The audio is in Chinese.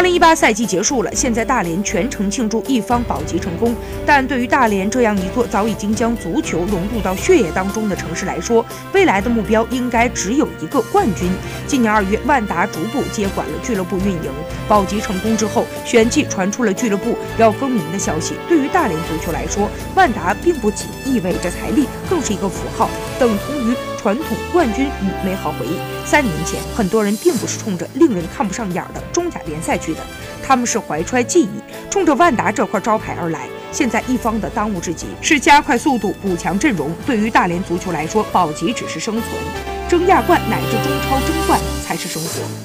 二零一八赛季结束了，现在大连全程庆祝一方保级成功。但对于大连这样一座早已经将足球融入到血液当中的城市来说，未来的目标应该只有一个冠军。今年二月，万达逐步接管了俱乐部运营，保级成功之后，旋即传出了俱乐部要更名的消息。对于大连足球来说，万达并不仅意味着财力，更是一个符号，等同于传统冠军与美好回忆。三年前，很多人并不是冲着令人看不上眼的中甲联赛。去的，他们是怀揣记忆，冲着万达这块招牌而来。现在一方的当务之急是加快速度补强阵容。对于大连足球来说，保级只是生存，争亚冠乃至中超争冠才是生活。